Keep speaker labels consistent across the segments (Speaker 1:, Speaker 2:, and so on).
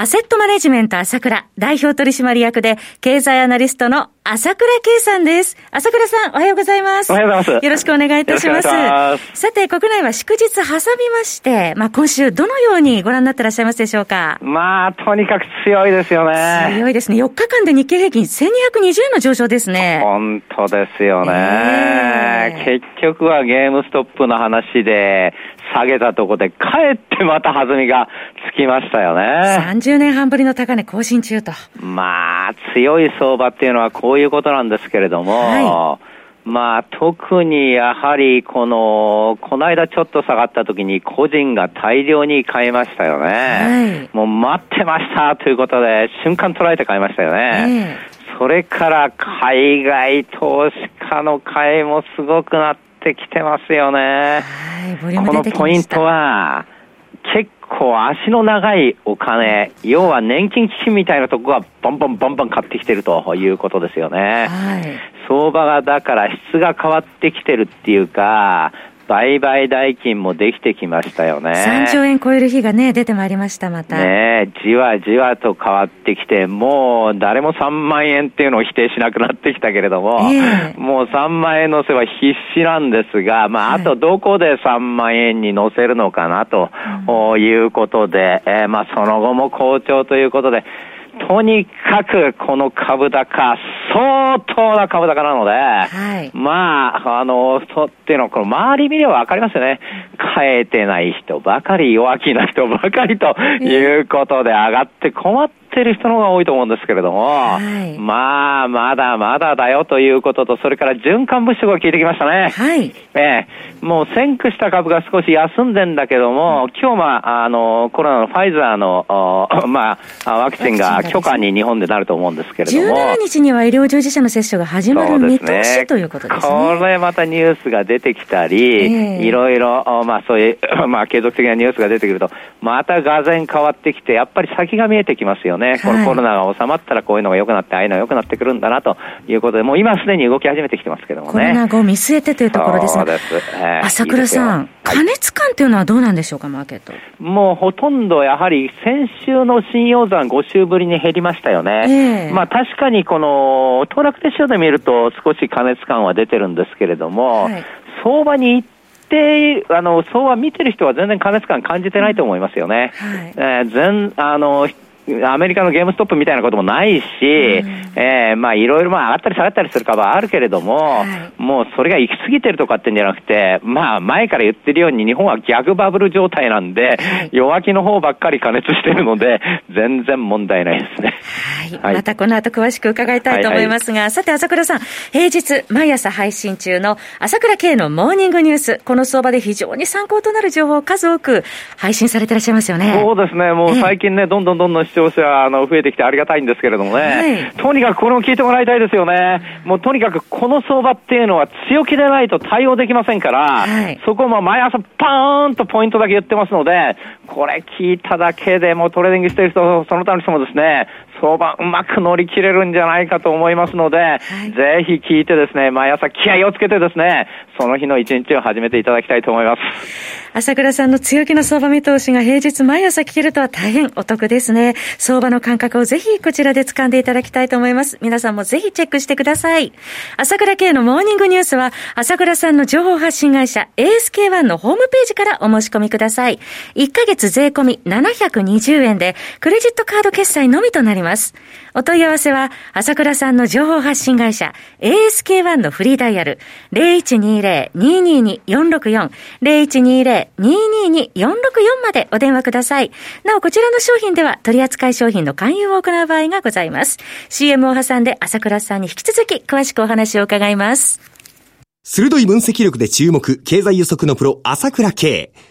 Speaker 1: アセットマネジメント朝倉代表取締役で経済アナリストの朝倉慶さんです。朝倉さん、おはようございます。
Speaker 2: おはようございます。
Speaker 1: よろしくお願いいたします。
Speaker 2: ます
Speaker 1: さて、国内は祝日挟みまして、まあ今週どのようにご覧になってらっしゃいますでしょうか？
Speaker 2: まあ、とにかく強いですよね。
Speaker 1: 強いですね。4日間で日経平均1220円の上昇ですね。
Speaker 2: 本当ですよね。えー、結局はゲームストップの話で、下げたとこで、かえってまた弾みがつきましたよね。
Speaker 1: 30年半ぶりの高値更新中と。
Speaker 2: まあ、強い相場っていうのはこういうことなんですけれども、はい、まあ、特にやはり、この、この間ちょっと下がった時に個人が大量に買いましたよね。はい、もう待ってましたということで、瞬間捉えて買いましたよね。それから海外投資家の買いもすごくなってきてますよね。
Speaker 1: こ
Speaker 2: のポイントは、結構足の長いお金、要は年金基金みたいなとこがバンバンバンバン買ってきてるということですよね。はい、相場がだから質が変わってきてるっていうか、売買代金もできてきましたよね。
Speaker 1: 3兆円超える日がね、出てまいりました、また。
Speaker 2: ねじわじわと変わってきて、もう誰も3万円っていうのを否定しなくなってきたけれども、えー、もう3万円乗せは必死なんですが、まあ、あとどこで3万円に乗せるのかなと、いうことで、えー、まあ、その後も好調ということで、とにかくこの株高、相当な株高なので、はい、まあ、あの、そっていうのは、この周り見ればわかりますよね。変えてない人ばかり、弱気な人ばかりということで上がって困ってる人の方が多いと思うんですけれども、はい、まあ、まだまだだよということと、それから循環物質が効いてきましたね。はい。ええもう先駆した株が少し休んでんだけども、今日は、あの、コロナのファイザーの、まあ、ワクチンが許可に日本でなると思うんですけれども。
Speaker 1: 17日には医療従事者の接種が始まる見通し、ね、ということですね。
Speaker 2: これまたニュースが出てきたり、えー、いろいろ、まあそういう、まあ継続的なニュースが出てくると、またがぜ変わってきて、やっぱり先が見えてきますよね。はい、このコロナが収まったらこういうのが良くなって、ああいうのが良くなってくるんだなということで、もう今すでに動き始めてきてますけどもね。コロ
Speaker 1: ナ後見据えてというところですが。えー、朝倉さん、過熱感というのはどうなんでしょうか、マーケット。
Speaker 2: もうほとんどやはり先週の新陽山5週ぶりに減りましたよね。えー、まあ確かにこの、騰落手帳で見ると少し過熱感は出てるんですけれども、はい、相場に行ってあの、相場見てる人は全然過熱感感じてないと思いますよね。はい、えー、全、あの、アメリカのゲームストップみたいなこともないし、うん、えー、まあいろいろまあ上がったり下がったりする株はあるけれども、はい、もうそれが行き過ぎてるとかってんじゃなくて、まあ前から言ってるように日本は逆バブル状態なんで、はい、弱気の方ばっかり加熱してるので、全然問題ないですね。
Speaker 1: はい。はい、またこの後詳しく伺いたいと思いますが、はいはい、さて朝倉さん、平日毎朝配信中の朝倉慶のモーニングニュース、この相場で非常に参考となる情報を数多く配信されていらっしゃいますよね。
Speaker 2: そうですね。もう最近ね、どんどんどんどん視聴者あの増えてきてありがたいんですけれどもね、はい、とにかくこれを聞いてもらいたいですよね。もうとにかくこの相場っていうのは強気でないと対応できませんから、はい、そこも毎朝パーンとポイントだけ言ってますので、これ聞いただけでもトレーディングしてる人、その他の人もですね、相場うまく乗り切れるんじゃないかと思いますので、はい、ぜひ聞いてですね、毎朝気合をつけてですね、その日の一日を始めていただきたいと思います。
Speaker 1: 朝倉さんの強気の相場見通しが平日毎朝聞けるとは大変お得ですね。相場の感覚をぜひこちらで掴んでいただきたいと思います。皆さんもぜひチェックしてください。朝倉慶のモーニングニュースは、朝倉さんの情報発信会社 ASK1 のホームページからお申し込みください。1ヶ月税込み720円で、クレジットカード決済のみとなります。ます。お問い合わせは、朝倉さんの情報発信会社、ASK1 のフリーダイヤル、0120-222-464、0120-222-464までお電話ください。なお、こちらの商品では、取扱い商品の勧誘を行う場合がございます。CM を挟んで、朝倉さんに引き続き、詳しくお話を伺います。
Speaker 3: 鋭い分析力で注目、経済予測のプロ、朝倉慶。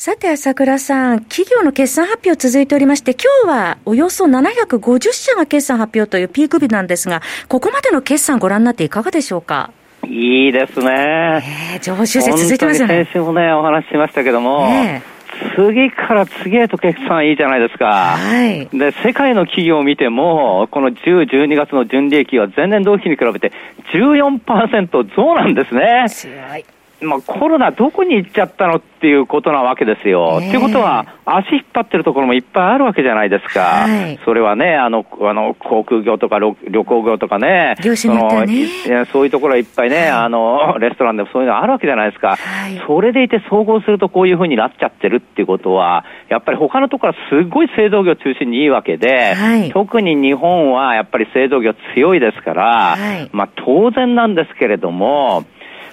Speaker 1: さて、朝倉さん、企業の決算発表続いておりまして、今日はおよそ750社が決算発表というピーク日なんですが、ここまでの決算ご覧になっていかがでしょうか？
Speaker 2: いいですね。
Speaker 1: えー、上昇性続いてますよね。
Speaker 2: 先週もね、お話ししましたけども、えー、次から次へと決算いいじゃないですか。はい。で、世界の企業を見ても、この10、12月の純利益は前年同期に比べて14%増なんですね。強い。まあ、コロナどこに行っちゃったのっていうことなわけですよ。っていうことは、足引っ張ってるところもいっぱいあるわけじゃないですか。はい、それはね、あの、あの、航空業とか旅行業とかね、
Speaker 1: ねその
Speaker 2: そういうところはいっぱいね、はい、あの、レストランでもそういうのあるわけじゃないですか。はい、それでいて総合するとこういうふうになっちゃってるっていうことは、やっぱり他のところはすごい製造業中心にいいわけで、特に日本はやっぱり製造業強いですから、まあ当然なんですけれども、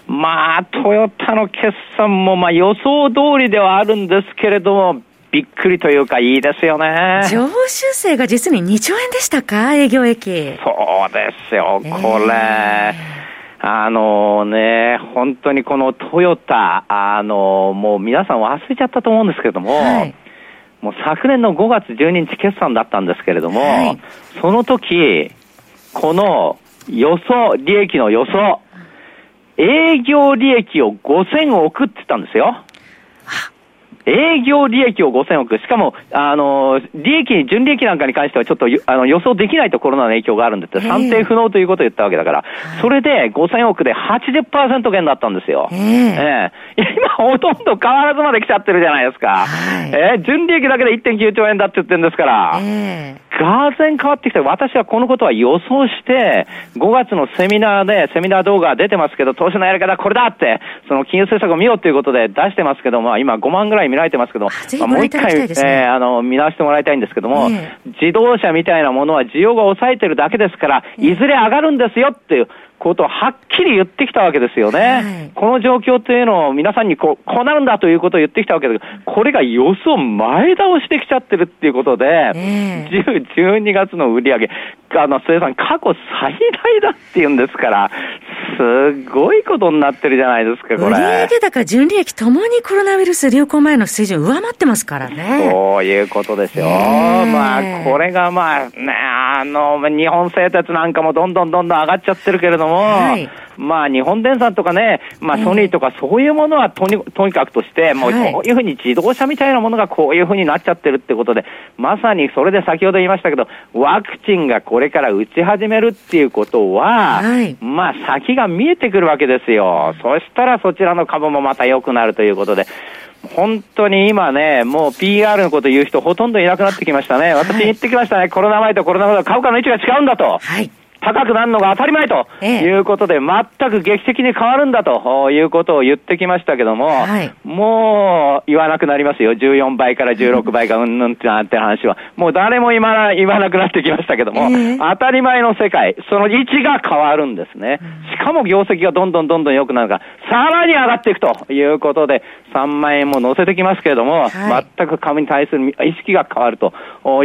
Speaker 2: まあ、トヨタの決算もまあ予想通りではあるんですけれども、びっくりというか、いいですよね。
Speaker 1: 上修正が実に2兆円でしたか、営業益。
Speaker 2: そうですよ、これ。えーあのね、本当にこのトヨタ、あのもう皆さん忘れちゃったと思うんですけれども、はい、もう昨年の5月12日決算だったんですけれども、はい、その時、この予想、利益の予想、営業利益を5000億って言ったんですよ。営業利益を5000億。しかも、あの、利益、純利益なんかに関してはちょっとあの予想できないとコロナの影響があるんです算定不能ということを言ったわけだから、それで5000億で80%減だったんですよ。ええー、今ほとんど変わらずまで来ちゃってるじゃないですか。はい、えー、純利益だけで1.9兆円だって言ってるんですから。えーがぜ変わってきて、私はこのことは予想して、5月のセミナーで、セミナー動画出てますけど、投資のやり方これだって、その金融政策を見ようということで出してますけども、今5万ぐらい見られてますけど、まあ、もう一回、ね、えー、あの、見直してもらいたいんですけども、えー、自動車みたいなものは需要が抑えてるだけですから、いずれ上がるんですよっていう、ことをはっきり言ってきたわけですよね。はい、この状況というのを皆さんにこう、こうなるんだということを言ってきたわけですこれが予想前倒してきちゃってるっていうことで、えー、12月の売り上げ、あの、末さん、過去最大だっていうんですから、すごいことになってるじゃないですか、これ。
Speaker 1: 売上高、純利益ともにコロナウイルス流行前の水準上回ってますからね。
Speaker 2: そういうことですよ。まあ、これがまあ、ね、あの、日本製鉄なんかもどんどんどんどん上がっちゃってるけれども、はいまあ、日本電産とかね、まあ、ソニーとかそういうものはとにとにかくとして、もうこういうふうに自動車みたいなものがこういうふうになっちゃってるってことで、まさにそれで先ほど言いましたけど、ワクチンがこれから打ち始めるっていうことは、はい、まあ、先が見えてくるわけですよ。そしたらそちらの株もまた良くなるということで、本当に今ね、もう PR のこと言う人ほとんどいなくなってきましたね。私言ってきましたね。コロナ前とコロナ後株価の位置が違うんだと。はい高くなるのが当たり前ということで、全く劇的に変わるんだということを言ってきましたけども、はい、もう言わなくなりますよ。14倍から16倍がうんぬんってなって話は。もう誰も言わ言わなくなってきましたけども、えー、当たり前の世界、その位置が変わるんですね。しかも業績がどんどんどんどん良くなるから、さらに上がっていくということで、3万円も乗せてきますけれども、はい、全く株に対する意識が変わると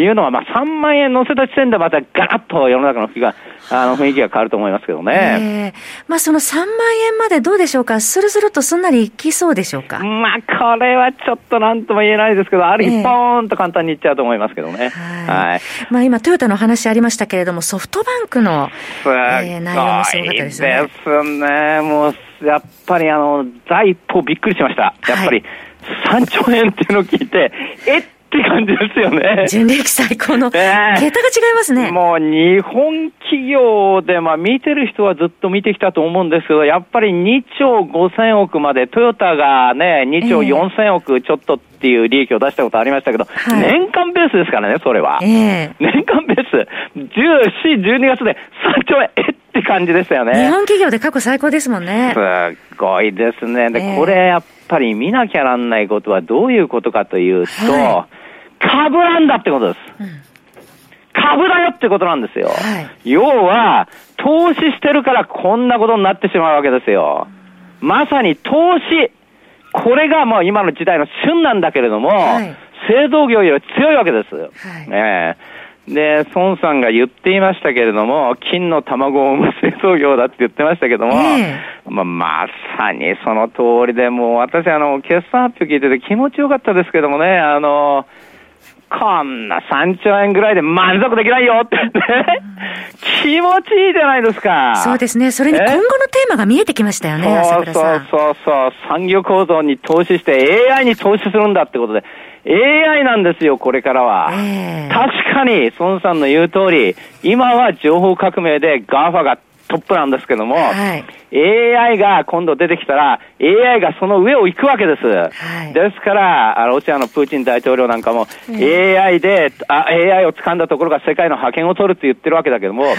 Speaker 2: いうのは、まあ3万円乗せた時点でまたガラッと世の中の気があの雰囲気が変わると思いますけどね。
Speaker 1: えー、まあその3万円までどうでしょうか、スルスルとすんなりいきそうでしょうか？
Speaker 2: まあこれはちょっとなんとも言えないですけど、ある日ポーンと簡単にいっちゃうと思いますけどね。はい。
Speaker 1: まあ今トヨタの話ありましたけれども、ソフトバンクの、えー、内容もすごかったですね。
Speaker 2: ですね。もうやっぱりあの、第一歩びっくりしました。やっぱり3兆円っていうのを聞いて、えっって感じですよね。
Speaker 1: 純利益最高の、桁が違いますね。
Speaker 2: もう日本企業で、まあ見てる人はずっと見てきたと思うんですけど、やっぱり2兆5000億まで、トヨタがね、2兆4000億ちょっとっていう利益を出したことありましたけど、えー、年間ベースですからね、それは。えー、年間ベース、14、12月で3兆円、えって感じでしたよね。
Speaker 1: 日本企業で過去最高ですもんね。
Speaker 2: すごいですね。で、えー、これやっぱり見なきゃなんないことはどういうことかというと、はい、株なんだってことです。うん株だよってことなんですよ。はい、要は、投資してるからこんなことになってしまうわけですよ。まさに投資。これがもう今の時代の旬なんだけれども、はい、製造業より強いわけです。はい、ねで、孫さんが言っていましたけれども、金の卵を産む製造業だって言ってましたけども、えー、まあ、まさにその通りで、もう私、あの、決算発表聞いてて気持ちよかったですけどもね、あの、こんな3兆円ぐらいで満足できないよってね、気持ちいいじゃないですか。
Speaker 1: そうですね。それに今後のテーマが見えてきましたよね、
Speaker 2: そうそうそうそう。産業構造に投資して AI に投資するんだってことで、AI なんですよ、これからは。えー、確かに、孫さんの言う通り、今は情報革命で GAFA がトップなんですけども、はい、AI が今度出てきたら、AI がその上を行くわけです。はい、ですから、ロシアのプーチン大統領なんかも、うん、AI であ、AI を掴んだところが世界の覇権を取るって言ってるわけだけども、はい。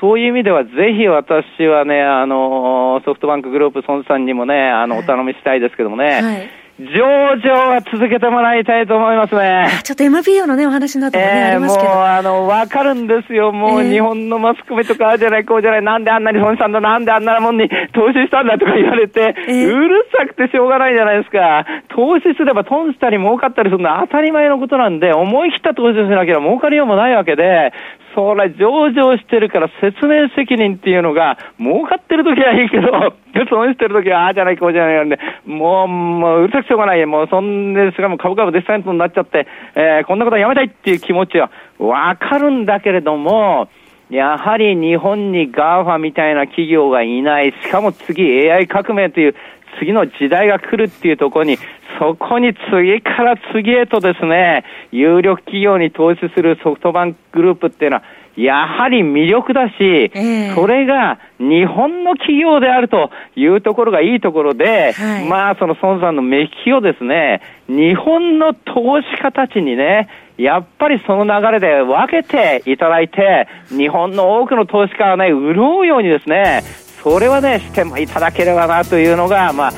Speaker 2: そういう意味では、ぜひ私はね、あの、ソフトバンクグループ孫さんにもね、あの、お頼みしたいですけどもね、はい上場は続けてもらいたいと思いますね。
Speaker 1: ちょっと MPO のね、お話になってもね、えー、ありますけど。もう、
Speaker 2: あの、わかるんですよ。もう、日本のマスコミとか、ああじゃない、こうじゃない、なんであんなに損したんだ、なんであんなもんに投資したんだとか言われて、えー、うるさくてしょうがないじゃないですか。投資すれば損したり儲かったりするのは当たり前のことなんで、思い切った投資をしなきゃ儲かりようもないわけで、それ上場してるから説明責任っていうのが、儲かってる時はいいけど、損してる時は、ああじゃない、こうじゃないんで、もう、もう、うるさくしょうがない。もう、そんで、しかもう株価もデスタントになっちゃって、えー、こんなことはやめたいっていう気持ちはわかるんだけれども、やはり日本に GAFA みたいな企業がいない、しかも次 AI 革命という次の時代が来るっていうところに、そこに次から次へとですね、有力企業に投資するソフトバンクグループっていうのは、やはり魅力だし、えー、それが日本の企業であるというところがいいところで、はい、まあその孫さんの目利きをですね、日本の投資家たちにね、やっぱりその流れで分けていただいて、日本の多くの投資家がね、潤うようにですね、それはね、してもいただければなというのが、まあ、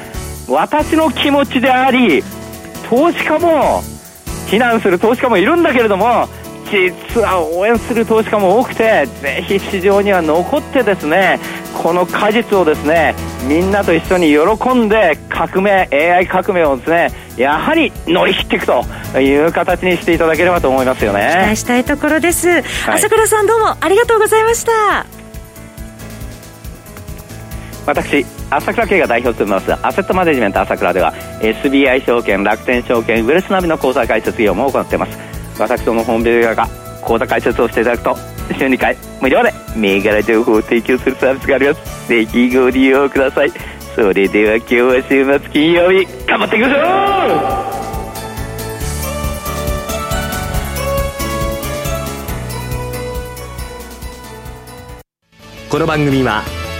Speaker 2: 私の気持ちであり、投資家も、非難する投資家もいるんだけれども、実は応援する投資家も多くて、ぜひ市場には残ってですね、この果実をですね、みんなと一緒に喜んで革命、AI 革命をですね、やはり乗り切っていくという形にしていただければと思いますよね。
Speaker 1: 期待したいところです。はい、朝倉さんどうもありがとうございました。
Speaker 2: 私朝倉慶が代表を務めますアセットマネジメント朝倉では SBI 証券楽天証券ウェルスナビの口座開設業務を行っています。私どもホームページが口座開設をしていただくと週2回無料で銘柄情報を提供するサービスがあります。ぜひご利用ください。それでは今日は週末金曜日頑張っていきましょ
Speaker 3: う!この番組は